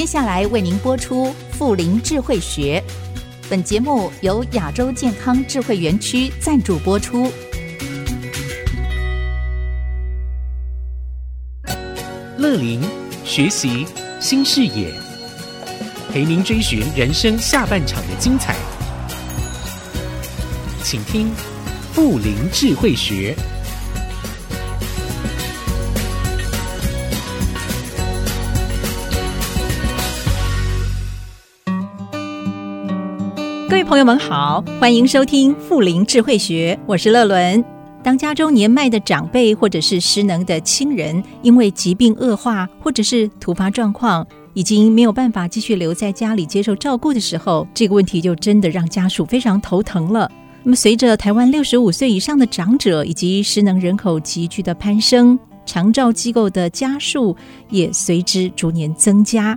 接下来为您播出妇龄智慧学。本节目由亚洲健康智慧园区赞助播出。乐林学习新视野，陪您追寻人生下半场的精彩。请听妇龄智慧学。友们好，欢迎收听妇龄智慧学，我是乐伦。当家中年迈的长辈或者是失能的亲人，因为疾病恶化或者是突发状况，已经没有办法继续留在家里接受照顾的时候，这个问题就真的让家属非常头疼了。那么，随着台湾六十五岁以上的长者以及失能人口急剧的攀升，长照机构的家数也随之逐年增加。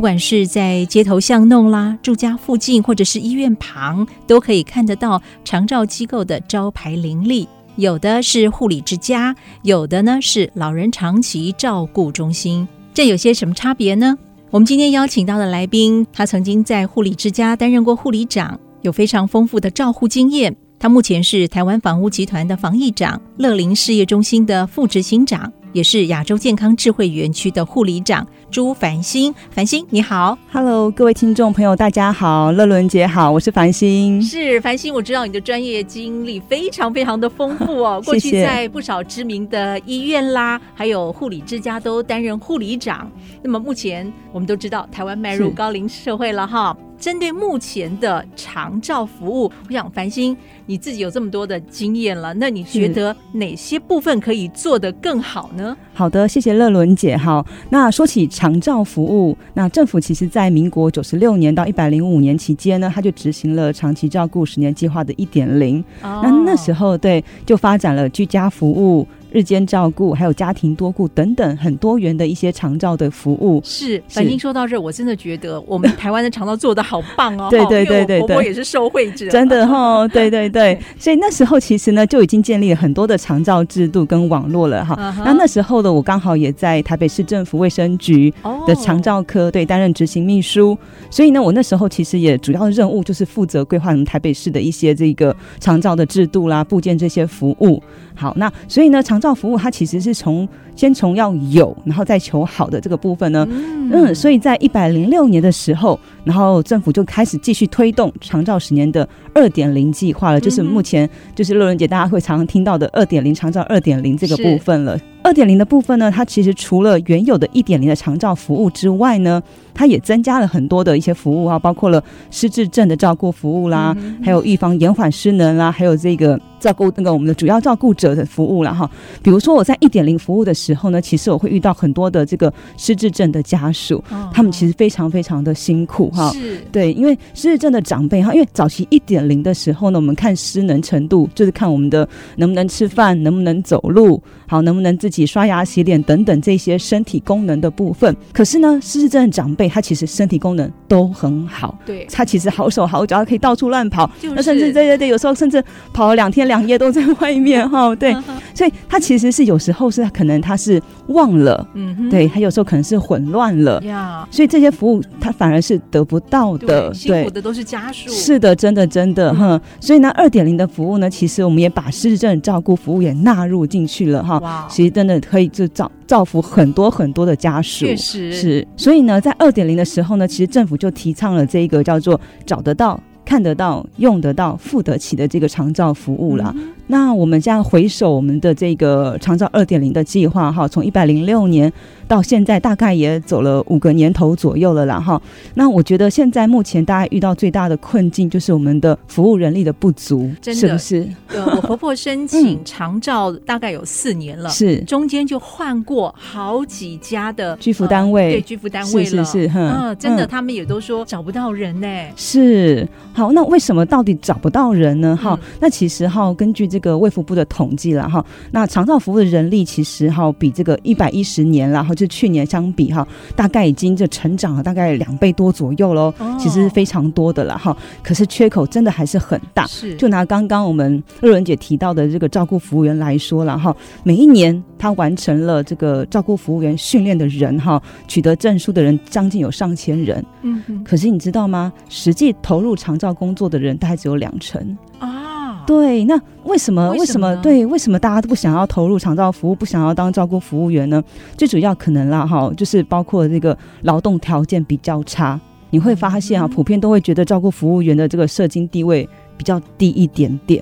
不管是在街头巷弄啦、住家附近，或者是医院旁，都可以看得到长照机构的招牌林立。有的是护理之家，有的呢是老人长期照顾中心。这有些什么差别呢？我们今天邀请到的来宾，他曾经在护理之家担任过护理长，有非常丰富的照护经验。他目前是台湾房屋集团的防疫长、乐龄事业中心的副执行长。也是亚洲健康智慧园区的护理长朱繁星，繁星你好，Hello，各位听众朋友，大家好，乐伦姐好，我是繁星。是繁星，我知道你的专业经历非常非常的丰富哦，过去在不少知名的医院啦，还有护理之家都担任护理长。那么目前我们都知道，台湾迈入高龄社会了哈。针对目前的长照服务，我想繁星你自己有这么多的经验了，那你觉得哪些部分可以做得更好呢？好的，谢谢乐伦姐。好，那说起长照服务，那政府其实在民国九十六年到一百零五年期间呢，他就执行了长期照顾十年计划的一点零。那那时候对，就发展了居家服务。日间照顾，还有家庭多顾等等很多元的一些长照的服务。是，反正说到这，我真的觉得我们台湾的长照做的好棒哦。对对对对对，我也是受惠者。真的哈、哦，对对对。所以那时候其实呢，就已经建立了很多的长照制度跟网络了哈。那、uh -huh. 那时候的我刚好也在台北市政府卫生局的长照科对担任执行秘书，所以呢，我那时候其实也主要的任务就是负责规划我们台北市的一些这个长照的制度啦、部件这些服务。好，那所以呢，长照服务它其实是从先从要有，然后再求好的这个部分呢，嗯，嗯，所以在一百零六年的时候，然后政府就开始继续推动长照十年的二点零计划了，就是目前就是乐伦姐大家会常常听到的二点零长照二点零这个部分了。二点零的部分呢，它其实除了原有的一点零的长照服务之外呢，它也增加了很多的一些服务啊，包括了失智症的照顾服务啦，嗯、还有预防延缓失能啦，还有这个照顾那个我们的主要照顾者的服务了。哈。比如说我在一点零服务的时候呢，其实我会遇到很多的这个失智症的家属，哦、他们其实非常非常的辛苦哈。是，对，因为失智症的长辈哈，因为早期一点零的时候呢，我们看失能程度就是看我们的能不能吃饭，能不能走路，好，能不能自己刷牙洗脸等等这些身体功能的部分，可是呢，失智症的长辈他其实身体功能都很好，对，他其实好手好脚，可以到处乱跑，那、就是、甚至对对对，有时候甚至跑了两天两夜都在外面哈，对，所以他其实是有时候是可能他是忘了，嗯，对他有时候可能是混乱了。呀，所以这些服务他反而是得不到的，对，辛苦的都是家属，是的，真的真的哈、嗯，所以呢，二点零的服务呢，其实我们也把失智症照顾服务也纳入进去了哈，哇，其实真的可以就造造福很多很多的家属，确实是。所以呢，在二点零的时候呢，其实政府就提倡了这一个叫做“找得到、看得到、用得到、付得起”的这个长照服务了。嗯那我们这样回首我们的这个长照二点零的计划哈，从一百零六年到现在，大概也走了五个年头左右了啦哈。那我觉得现在目前大家遇到最大的困境就是我们的服务人力的不足，真的是不是？呃，我婆婆申请长照大概有四年了，是、嗯、中间就换过好几家的居服单位，呃、对居服单位了，是是是，嗯、呃，真的、嗯，他们也都说找不到人呢。是，好，那为什么到底找不到人呢？哈、嗯，那其实哈，根据这这个卫福部的统计了哈，那长照服务的人力其实哈比这个一百一十年然后就去年相比哈，大概已经就成长了大概两倍多左右喽，其实是非常多的了哈。可是缺口真的还是很大，是。就拿刚刚我们乐伦姐提到的这个照顾服务员来说了哈，每一年他完成了这个照顾服务员训练的人哈，取得证书的人将近有上千人，嗯嗯，可是你知道吗？实际投入长照工作的人大概只有两成。啊。对，那为什么？为什么？对，为什么大家都不想要投入长照服务，不想要当照顾服务员呢？最主要可能啦哈，就是包括这个劳动条件比较差。你会发现啊，普遍都会觉得照顾服务员的这个社经地位比较低一点点。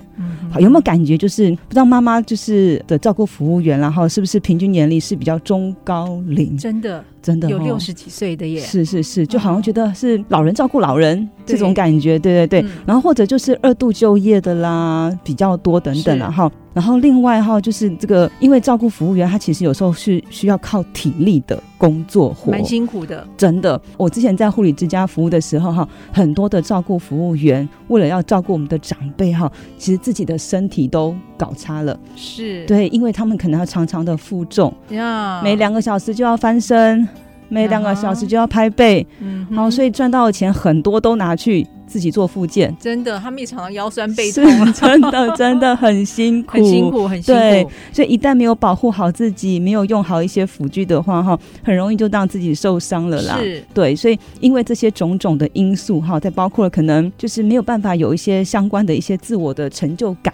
好，有没有感觉就是不知道妈妈就是的照顾服务员，然后是不是平均年龄是比较中高龄？真的。真的、哦、有六十几岁的耶，是是是，就好像觉得是老人照顾老人、嗯、这种感觉，对对对。嗯、然后或者就是二度就业的啦，比较多等等了哈。然后另外哈，就是这个，因为照顾服务员他其实有时候是需要靠体力的工作活，蛮辛苦的。真的，我之前在护理之家服务的时候哈，很多的照顾服务员为了要照顾我们的长辈哈，其实自己的身体都搞差了。是对，因为他们可能要常常的负重呀，每两个小时就要翻身。每两个小时就要拍背，嗯，好，所以赚到的钱很多都拿去自己做复健。真的，他们也常常腰酸背痛，真的真的很辛苦，很辛苦，很辛苦。对，所以一旦没有保护好自己，没有用好一些辅具的话，哈，很容易就让自己受伤了啦。是，对，所以因为这些种种的因素，哈，再包括了可能就是没有办法有一些相关的一些自我的成就感。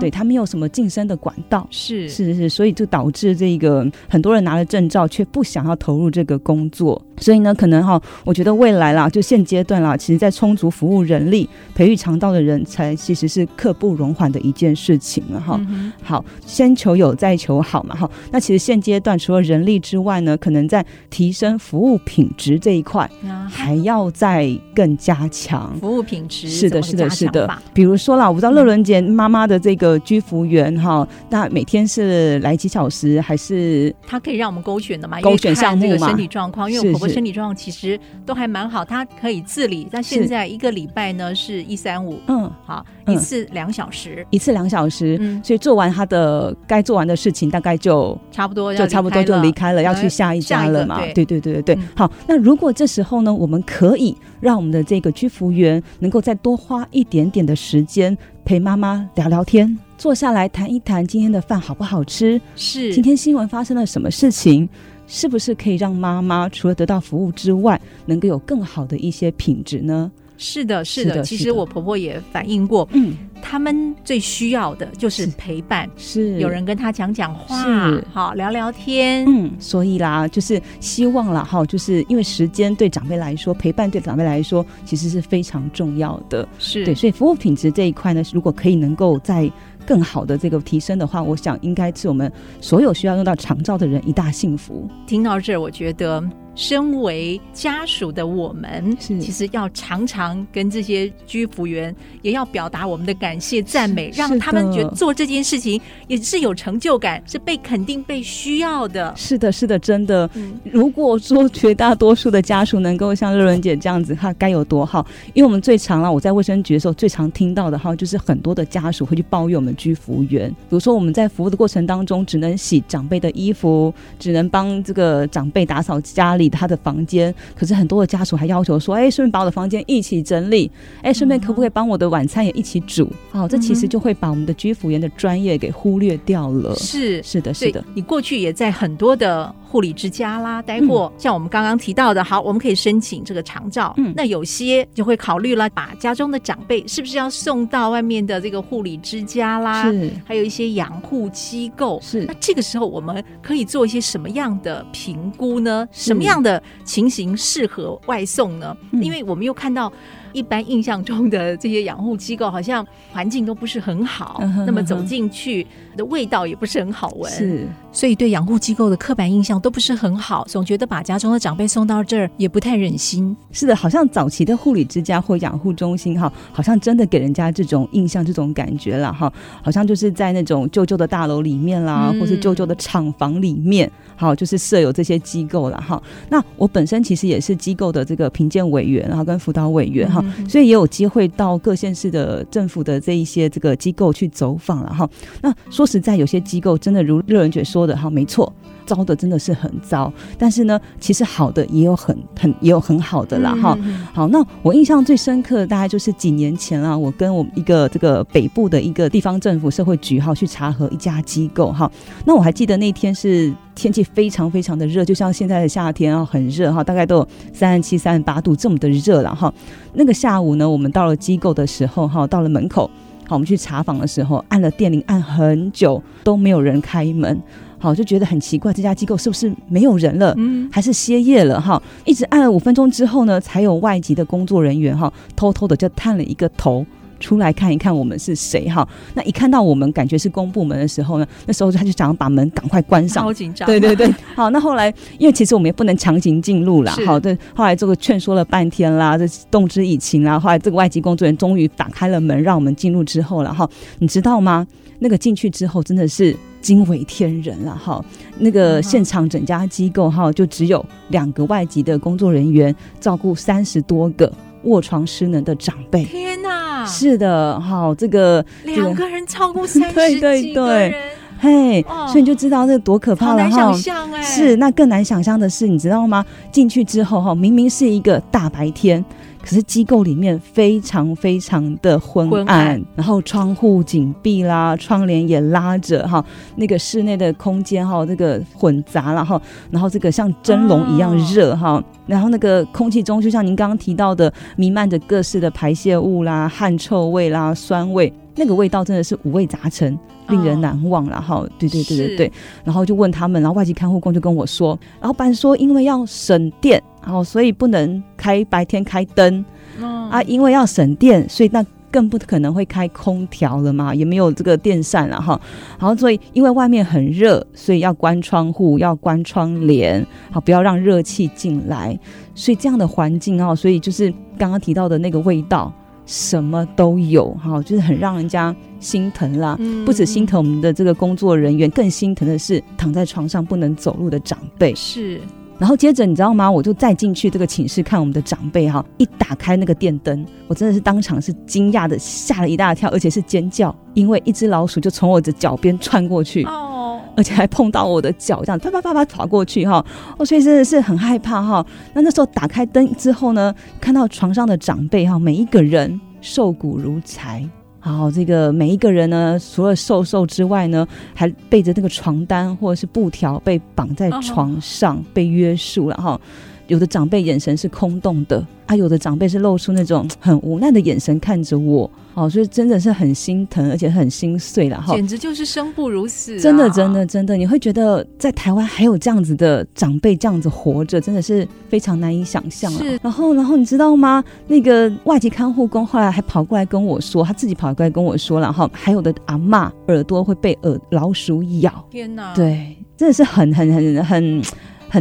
对，他没有什么晋升的管道，是是是，所以就导致这个很多人拿了证照却不想要投入这个工作，所以呢，可能哈，我觉得未来啦，就现阶段啦，其实在充足服务人力、培育肠道的人才，其实是刻不容缓的一件事情了哈。嗯、好，先求有，再求好嘛哈。那其实现阶段除了人力之外呢，可能在提升服务品质这一块，还要再更加强服务品质。是的，是的，是的。比如说啦，我不知道乐伦姐妈妈的这个。居服员哈，那每天是来几小时？还是她可以让我们勾选的嘛？勾选项目个身体状况，因为我婆婆身体状况其实都还蛮好，她可以自理。但现在一个礼拜呢是一三五，嗯，好，一次两小时，一次两小时，嗯，所以做完他的该做完的事情，大概就差不多，就差不多就离开了，要去下一家了嘛？对对对对对。好，那如果这时候呢，我们可以让我们的这个居服员能够再多花一点点的时间。陪妈妈聊聊天，坐下来谈一谈今天的饭好不好吃？是今天新闻发生了什么事情？是不是可以让妈妈除了得到服务之外，能够有更好的一些品质呢？是的，是的，其实我婆婆也反映过，嗯，他们最需要的就是陪伴，是，有人跟他讲讲话，是。好聊聊天，嗯，所以啦，就是希望啦，哈，就是因为时间对长辈来说，陪伴对长辈来说，其实是非常重要的，是。对，所以服务品质这一块呢，如果可以能够在更好的这个提升的话，我想应该是我们所有需要用到长照的人一大幸福。听到这，我觉得。身为家属的我们，是其实要常常跟这些居服员，也要表达我们的感谢、赞美，让他们觉得做这件事情也是有成就感，是被肯定、被需要的。是的，是的，真的。嗯、如果说绝大多数的家属能够像乐伦姐这样子，哈，该有多好！因为我们最常了，我在卫生局的时候最常听到的哈，就是很多的家属会去抱怨我们居服员，比如说我们在服务的过程当中，只能洗长辈的衣服，只能帮这个长辈打扫家里。他的房间，可是很多的家属还要求说：“哎、欸，顺便把我的房间一起整理，哎、欸，顺便可不可以帮我的晚餐也一起煮？”好、哦，这其实就会把我们的居服员的专业给忽略掉了。是是的，是的。你过去也在很多的护理之家啦待过，嗯、像我们刚刚提到的，好，我们可以申请这个长照。嗯，那有些就会考虑了，把家中的长辈是不是要送到外面的这个护理之家啦？是，还有一些养护机构。是，那这个时候我们可以做一些什么样的评估呢？什么样？的情形适合外送呢？因为我们又看到一般印象中的这些养护机构，好像环境都不是很好，那么走进去的味道也不是很好闻。是。所以对养护机构的刻板印象都不是很好，总觉得把家中的长辈送到这儿也不太忍心。是的，好像早期的护理之家或养护中心哈，好像真的给人家这种印象、这种感觉了哈，好像就是在那种旧旧的大楼里面啦，嗯、或是旧旧的厂房里面，好，就是设有这些机构了哈。那我本身其实也是机构的这个评鉴委员，然后跟辅导委员哈，哈，所以也有机会到各县市的政府的这一些这个机构去走访了哈。那说实在，有些机构真的如乐人姐说的哈，没错。糟的真的是很糟，但是呢，其实好的也有很很也有很好的啦哈。好，那我印象最深刻的大概就是几年前啊，我跟我们一个这个北部的一个地方政府社会局哈去查核一家机构哈。那我还记得那天是天气非常非常的热，就像现在的夏天啊，很热哈，大概都有三十七、三十八度这么的热了哈。那个下午呢，我们到了机构的时候哈，到了门口，好，我们去查房的时候，按了电铃按很久都没有人开门。好，就觉得很奇怪，这家机构是不是没有人了？嗯，还是歇业了？哈，一直按了五分钟之后呢，才有外籍的工作人员哈，偷偷的就探了一个头出来看一看我们是谁哈。那一看到我们，感觉是公部门的时候呢，那时候他就想要把门赶快关上，好紧张。对对对，好，那后来因为其实我们也不能强行进入啦，好，对，后来这个劝说了半天啦，这动之以情啦，后来这个外籍工作人员终于打开了门，让我们进入之后了哈，你知道吗？那个进去之后真的是。惊为天人了哈！那个现场整家机构哈，就只有两个外籍的工作人员照顾三十多个卧床失能的长辈。天哪！是的，好，这个两个人超过三十几个人，对对对，嘿，所以你就知道这多可怕了哈！想象哎，是那更难想象的是，你知道吗？进去之后哈，明明是一个大白天。可是机构里面非常非常的昏暗，昏暗，然后窗户紧闭啦，窗帘也拉着哈，那个室内的空间哈，这个混杂了哈，然后这个像蒸笼一样热哈，哦，然后那个空气中就像您刚刚提到的，弥漫着各式的排泄物啦、汗臭味啦、酸味，那个味道真的是五味杂陈，令人难忘了哈。哦，对对对对对，然后就问他们，然后外籍看护工就跟我说，老板说因为要省电。哦，所以不能开白天开灯，哦、啊，因为要省电，所以那更不可能会开空调了嘛，也没有这个电扇了哈。然后所以因为外面很热，所以要关窗户，要关窗帘，好，不要让热气进来。所以这样的环境哦，所以就是刚刚提到的那个味道，什么都有哈，就是很让人家心疼啦。嗯、不止心疼我们的这个工作人员，更心疼的是躺在床上不能走路的长辈。是。然后接着你知道吗？我就再进去这个寝室看我们的长辈哈，一打开那个电灯，我真的是当场是惊讶的吓了一大跳，而且是尖叫，因为一只老鼠就从我的脚边穿过去，哦，而且还碰到我的脚，这样啪啪啪啪跑过去哈，哦，所以真的是很害怕哈。那那时候打开灯之后呢，看到床上的长辈哈，每一个人瘦骨如柴。好，这个每一个人呢，除了瘦瘦之外呢，还背着那个床单或者是布条被绑在床上，oh. 被约束了哈。有的长辈眼神是空洞的。啊，有的长辈是露出那种很无奈的眼神看着我，哦，所以真的是很心疼，而且很心碎了哈。简直就是生不如死啊，真的，真的，真的，你会觉得在台湾还有这样子的长辈这样子活着，真的是非常难以想象啊。是，然后，然后你知道吗？那个外籍看护工后来还跑过来跟我说，他自己跑过来跟我说了哈，还有的阿嬷耳朵会被耳老鼠咬。天哪！对，真的是很很很很。很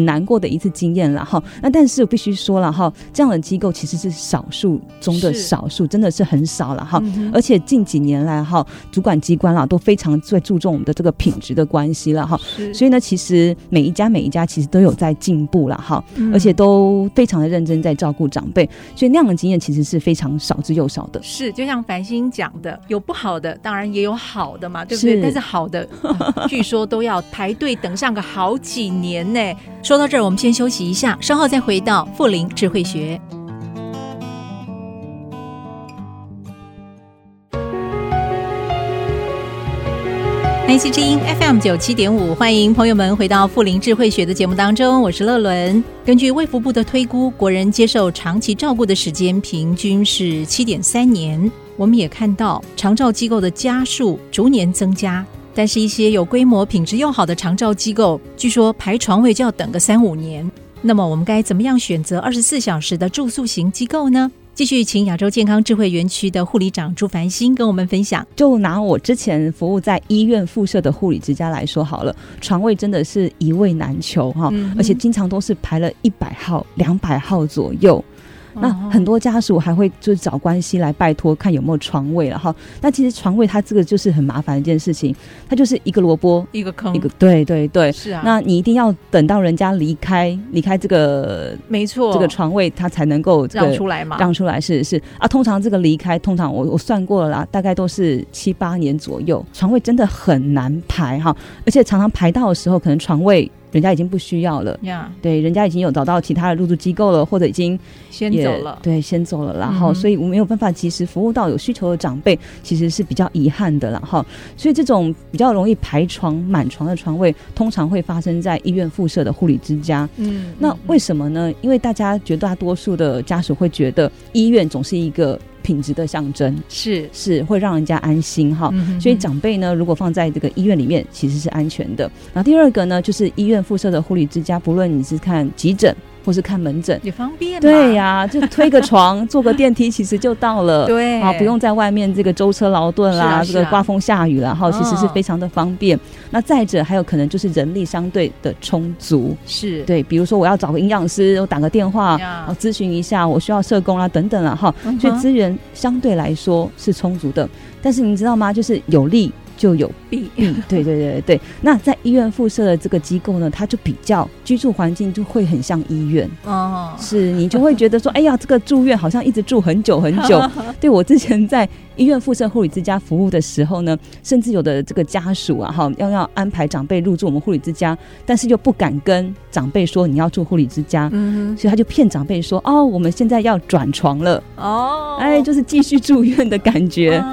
难过的一次经验了哈，那但是我必须说了哈，这样的机构其实是少数中的少数，真的是很少了哈。而且近几年来哈，主管机关啦都非常最注重我们的这个品质的关系了哈。所以呢，其实每一家每一家其实都有在进步了哈，而且都非常的认真在照顾长辈。所以那样的经验其实是非常少之又少的。是，就像繁星讲的，有不好的，当然也有好的嘛，对不对？但是好的，据说都要排队等上个好几年呢。说到这儿，我们先休息一下，稍后再回到富林智慧学。IC 之音 FM 九七点五，欢迎朋友们回到富林智慧学的节目当中，我是乐伦。根据卫福部的推估，国人接受长期照顾的时间平均是七点三年。我们也看到长照机构的家数逐年增加。但是，一些有规模、品质又好的长照机构，据说排床位就要等个三五年。那么，我们该怎么样选择二十四小时的住宿型机构呢？继续请亚洲健康智慧园区的护理长朱凡星跟我们分享。就拿我之前服务在医院附设的护理之家来说好了，床位真的是一位难求哈，嗯、而且经常都是排了一百号、两百号左右。那很多家属还会就是找关系来拜托看有没有床位了哈。那其实床位它这个就是很麻烦的一件事情，它就是一个萝卜一个坑，一个对对对，是啊。那你一定要等到人家离开离开这个没错这个床位，他才能够让出来嘛，让出来是是啊。通常这个离开，通常我我算过了啦，大概都是七八年左右，床位真的很难排哈，而且常常排到的时候，可能床位。人家已经不需要了.对，人家已经有找到其他的入住机构了，或者已经先走了，对，先走了，然后，所以我没有办法及时服务到有需求的长辈，其实是比较遗憾的了哈。所以这种比较容易排床满床的床位，通常会发生在医院附设的护理之家。嗯，那为什么呢？因为大家绝大多数的家属会觉得医院总是一个。品质的象征是是会让人家安心哈，所以长辈呢，如果放在这个医院里面，其实是安全的。然后第二个呢，就是医院附设的护理之家，不论你是看急诊。或是看门诊也方便，对呀、啊，就推个床，坐个电梯，其实就到了。对，啊，不用在外面这个舟车劳顿啦，啊啊、这个刮风下雨啦，哈，其实是非常的方便。哦、那再者，还有可能就是人力相对的充足，是对，比如说我要找个营养师，我打个电话，我咨询一下，我需要社工啊等等啊，哈，所以资源相对来说是充足的。但是你知道吗？就是有利。就有弊，对对对对对。那在医院附设的这个机构呢，它就比较居住环境就会很像医院。哦，是你就会觉得说，哎呀，这个住院好像一直住很久很久。对，我之前在医院附设护理之家服务的时候呢，甚至有的这个家属啊，哈，要要安排长辈入住我们护理之家，但是又不敢跟长辈说你要住护理之家，嗯哼，所以他就骗长辈说，哦，我们现在要转床了，哦，哎，就是继续住院的感觉。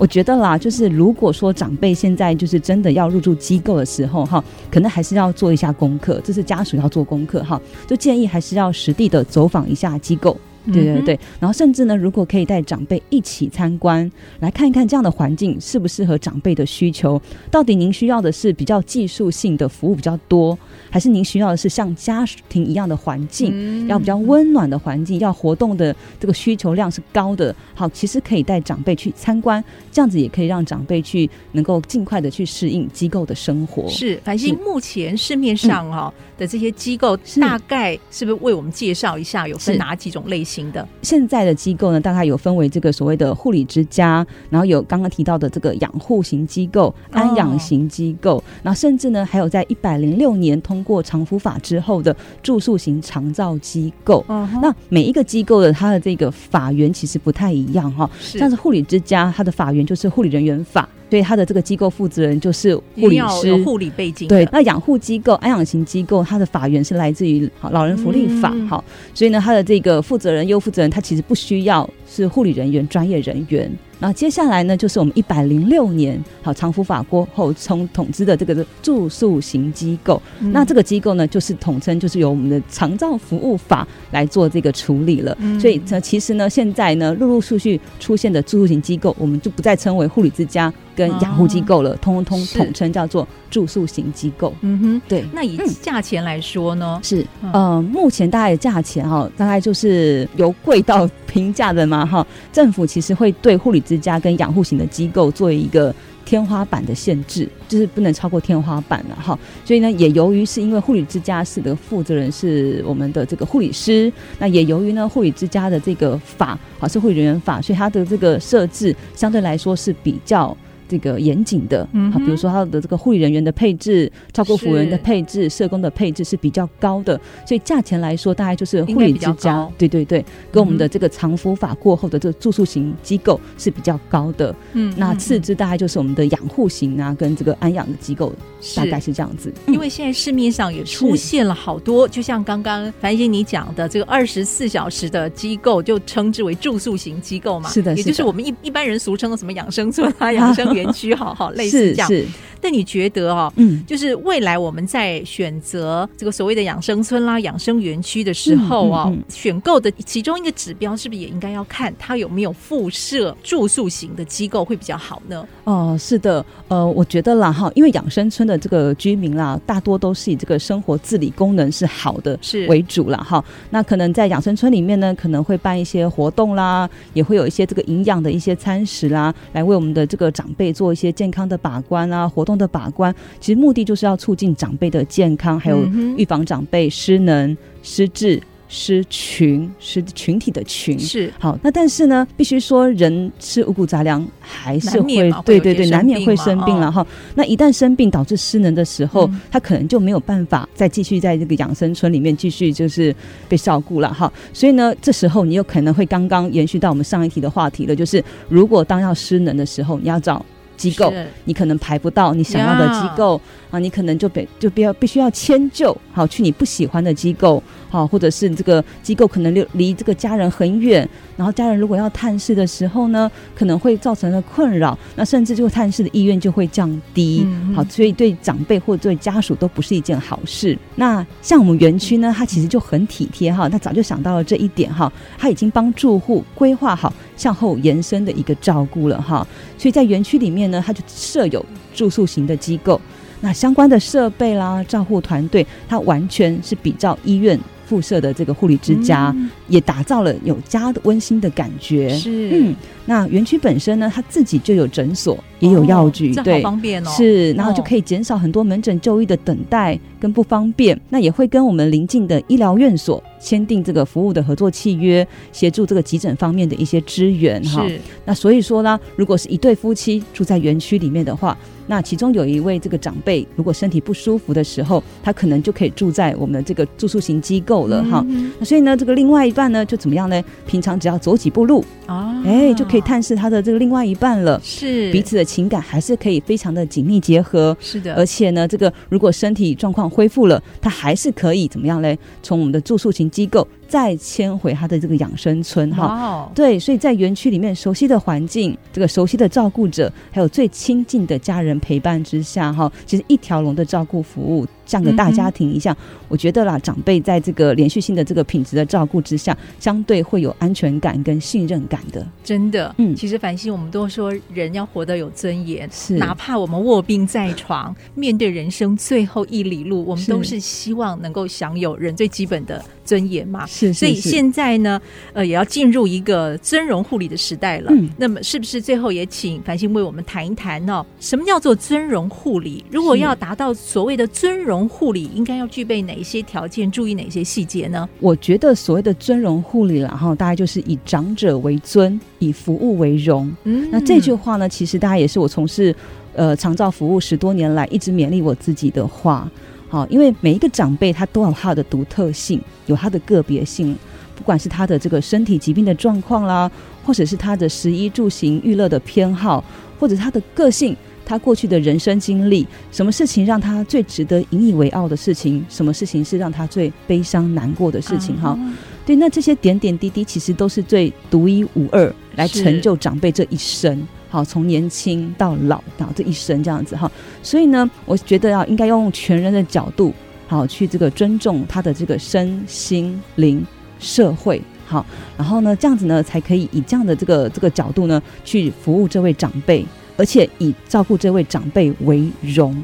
我觉得啦，就是如果说长辈现在就是真的要入住机构的时候，哈，可能还是要做一下功课，这是家属要做功课，哈，就建议还是要实地的走访一下机构。对对对，然后甚至呢，如果可以带长辈一起参观，来看一看这样的环境适不适合长辈的需求，到底您需要的是比较技术性的服务比较多，还是您需要的是像家庭一样的环境，要比较温暖的环境，要活动的这个需求量是高的？好，其实可以带长辈去参观，这样子也可以让长辈去能够尽快的去适应机构的生活。是，反正目前市面上哈的这些机构，大概是不是为我们介绍一下，有分哪几种类型？型的现在的机构呢，大概有分为这个所谓的护理之家，然后有刚刚提到的这个养护型机构、安养型机构，哦、然后甚至呢还有在一百零六年通过长福法之后的住宿型长照机构。哦、那每一个机构的它的这个法源其实不太一样哈，是像是护理之家，它的法源就是护理人员法。所以他的这个机构负责人就是护理师，有护理背景。对，那养护机构、安养型机构，它的法源是来自于老人福利法。好、嗯，所以呢，他的这个负责人、优负责人，他其实不需要是护理人员、专业人员。然后接下来呢，就是我们一百零六年好长福法过后从统治的这个住宿型机构。嗯、那这个机构呢，就是统称就是由我们的长照服务法来做这个处理了。嗯、所以呢，其实呢，现在呢，陆陆续续出现的住宿型机构，我们就不再称为护理之家跟养护机构了，通通统称叫做住宿型机构。嗯哼，对。那以价钱来说呢？嗯、是呃，目前大概的价钱哈，大概就是由贵到平价的嘛哈。政府其实会对护理之家跟养护型的机构做一个天花板的限制，就是不能超过天花板了哈。所以呢，也由于是因为护理之家是的负责人是我们的这个护理师，那也由于呢护理之家的这个法啊是护理人员法，所以它的这个设置相对来说是比较。这个严谨的，嗯，好比如说他的这个护理人员的配置、照顾服务员的配置、社工的配置是比较高的，所以价钱来说，大概就是护理之家，对对对，跟我们的这个长福法过后的这个住宿型机构是比较高的，嗯，那次之大概就是我们的养护型啊，跟这个安养的机构，大概是。这样子。因为现在市面上也出现了好多，就像刚刚樊欣你讲的这个二十四小时的机构，就称之为住宿型机构嘛，是的，也就是我们一一般人俗称的什么养生村啊、养生园区，好好类似这样。是是但你觉得哦，嗯，就是未来我们在选择这个所谓的养生村啦、养生园区的时候啊，嗯嗯嗯、选购的其中一个指标是不是也应该要看它有没有附设住宿型的机构会比较好呢？哦，是的，呃，我觉得啦哈，因为养生村的这个居民啦，大多都是以这个生活自理功能是好的是为主了哈。那可能在养生村里面呢，可能会办一些活动啦，也会有一些这个营养的一些餐食啦，来为我们的这个长辈做一些健康的把关啊，活动的把关，其实目的就是要促进长辈的健康，还有预防长辈失能、失智、失群，失群体的群是好。那但是呢，必须说人吃五谷杂粮还是会，会对对对，难免会生病了哈、哦。那一旦生病导致失能的时候，嗯、他可能就没有办法再继续在这个养生村里面继续就是被照顾了哈。所以呢，这时候你有可能会刚刚延续到我们上一题的话题了，就是如果当要失能的时候，你要找。机构，你可能排不到你想要的机构啊，你可能就被就必要必须要迁就，好去你不喜欢的机构，好，或者是这个机构可能离离这个家人很远，然后家人如果要探视的时候呢，可能会造成了困扰，那甚至这个探视的意愿就会降低，好，所以对长辈或者对家属都不是一件好事。那像我们园区呢，它其实就很体贴哈，他早就想到了这一点哈，他已经帮住户规划好向后延伸的一个照顾了哈，所以在园区里面。呢，它就设有住宿型的机构，那相关的设备啦、照护团队，它完全是比照医院附设的这个护理之家，嗯，也打造了有家的温馨的感觉。是，嗯，那园区本身呢，它自己就有诊所，也有药局，哦，对，方便哦。是，然后就可以减少很多门诊就医的等待跟不方便。那也会跟我们邻近的医疗院所签订这个服务的合作契约，协助这个急诊方面的一些支援。哈，那所以说呢，如果是一对夫妻住在园区里面的话。那其中有一位这个长辈，如果身体不舒服的时候，他可能就可以住在我们的这个住宿型机构了哈、嗯。那所以呢，这个另外一半呢，就怎么样呢？平常只要走几步路啊，哎，就可以探视他的这个另外一半了。是彼此的情感还是可以非常的紧密结合。是的，而且呢，这个如果身体状况恢复了，他还是可以怎么样呢？从我们的住宿型机构。再迁回他的这个养生村哈，wow. 对，所以在园区里面熟悉的环境，这个熟悉的照顾者，还有最亲近的家人陪伴之下哈，其实一条龙的照顾服务。像个大家庭一样，嗯，我觉得啦，长辈在这个连续性的这个品质的照顾之下，相对会有安全感跟信任感的。真的，嗯，其实凡心，我们都说人要活得有尊严，是哪怕我们卧病在床，面对人生最后一里路，我们都是希望能够享有人最基本的尊严嘛。是，是，是，所以现在呢，呃，也要进入一个尊荣护理的时代了。嗯，那么是不是最后也请凡心为我们谈一谈呢？什么叫做尊荣护理？如果要达到所谓的尊荣护理应该要具备哪一些条件？注意哪些细节呢？我觉得所谓的尊荣护理了哈，大概就是以长者为尊，以服务为荣。嗯，那这句话呢，其实大家也是我从事呃长照服务十多年来一直勉励我自己的话。好，因为每一个长辈他都有他的独特性，有他的个别性，不管是他的这个身体疾病的状况啦，或者是他的食衣住行娱乐的偏好，或者他的个性。他过去的人生经历，什么事情让他最值得引以为傲的事情？什么事情是让他最悲伤难过的事情？哈、uh-huh.，对，那这些点点滴滴其实都是最独一无二，来成就长辈这一生。好，从年轻到老，到这一生这样子哈。所以呢，我觉得要应该用全人的角度，好去这个尊重他的这个身心灵社会。好，然后呢，这样子呢，才可以以这样的这个这个角度呢，去服务这位长辈。而且以照顾这位长辈为荣，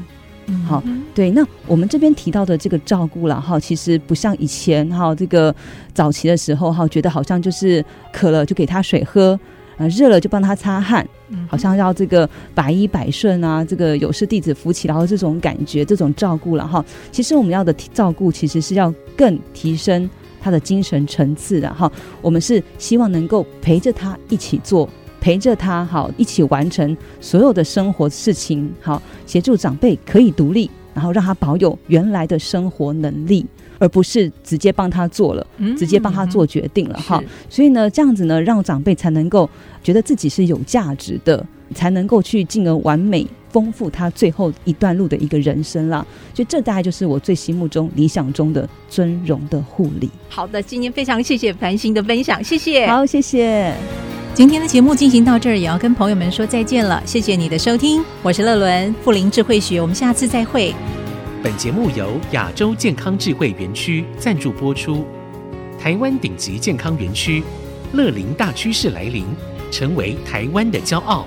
好，对。那我们这边提到的这个照顾了哈，其实不像以前哈，这个早期的时候哈，觉得好像就是渴了就给他水喝，啊，热了就帮他擦汗，好像要这个百依百顺啊，这个有事弟子扶起，然后这种感觉，这种照顾了哈。其实我们要的照顾，其实是要更提升他的精神层次的哈。我们是希望能够陪着他一起做。陪着他，好，一起完成所有的生活事情，好，协助长辈可以独立，然后让他保有原来的生活能力，而不是直接帮他做了，直接帮他做决定了，哈。所以呢，这样子呢，让长辈才能够觉得自己是有价值的，才能够去进而完美丰富他最后一段路的一个人生啦。所以这大概就是我最心目中理想中的尊荣的护理。好的，今天非常谢谢繁星的分享，谢谢。好，谢谢。今天的节目进行到这儿，也要跟朋友们说再见了。谢谢你的收听，我是乐伦，富林智慧学，我们下次再会。本节目由亚洲健康智慧园区赞助播出。台湾顶级健康园区，乐林大趋势来临，成为台湾的骄傲。